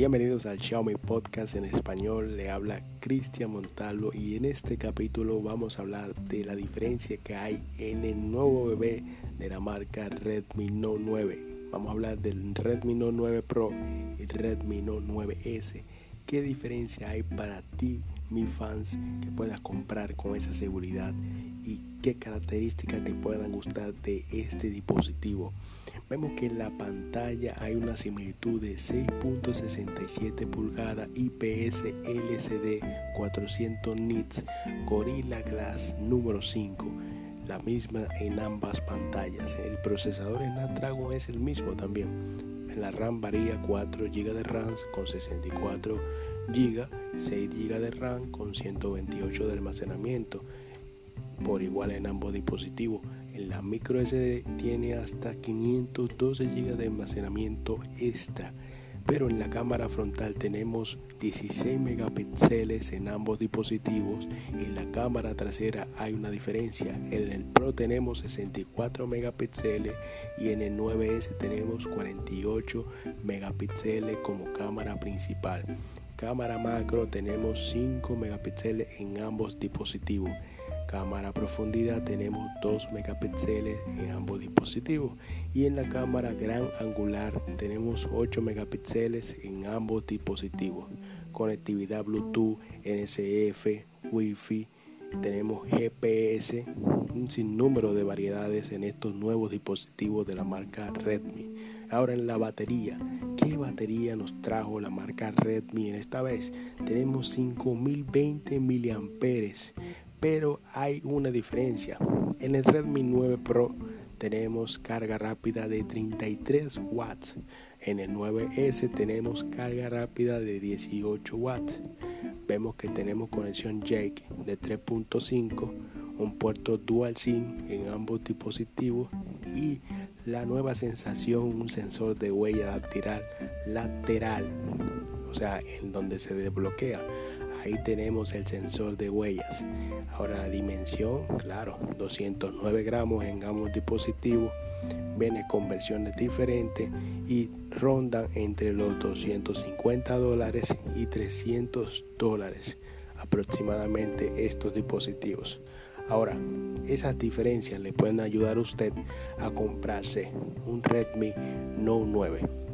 Bienvenidos al Xiaomi Podcast en español, le habla Cristian Montalvo y en este capítulo vamos a hablar de la diferencia que hay en el nuevo bebé de la marca Redmi Note 9. Vamos a hablar del Redmi Note 9 Pro y Redmi Note 9S. ¿Qué diferencia hay para ti, mis fans, que puedas comprar con esa seguridad y qué características te puedan gustar de este dispositivo? Vemos que en la pantalla hay una similitud de 6.67 pulgadas IPS LCD 400 nits Gorilla Glass número 5 la misma en ambas pantallas el procesador en Snapdragon es el mismo también la RAM varía 4 GB de RAM con 64 GB 6 GB de RAM con 128 de almacenamiento por igual en ambos dispositivos la micro SD tiene hasta 512 GB de almacenamiento extra, pero en la cámara frontal tenemos 16 megapíxeles en ambos dispositivos. En la cámara trasera hay una diferencia. En el Pro tenemos 64 megapíxeles y en el 9S tenemos 48 megapíxeles como cámara principal. Cámara macro tenemos 5 megapíxeles en ambos dispositivos. Cámara profundidad tenemos 2 megapíxeles en ambos dispositivos. Y en la cámara gran angular tenemos 8 megapíxeles en ambos dispositivos. Conectividad bluetooth nsf wifi tenemos GPS, un sinnúmero de variedades en estos nuevos dispositivos de la marca Redmi. Ahora en la batería, ¿qué batería nos trajo la marca Redmi en esta vez? Tenemos 5020 miliamperes pero hay una diferencia. En el Redmi 9 Pro tenemos carga rápida de 33 watts. En el 9S tenemos carga rápida de 18 watts. Vemos que tenemos conexión Jake de 3.5, un puerto dual SIM en ambos dispositivos y la nueva sensación, un sensor de huella dactilar lateral, o sea, en donde se desbloquea Ahí tenemos el sensor de huellas. Ahora la dimensión, claro, 209 gramos en ambos dispositivos. Viene con versiones diferentes y rondan entre los 250 dólares y 300 dólares aproximadamente estos dispositivos. Ahora, esas diferencias le pueden ayudar a usted a comprarse un Redmi Note 9.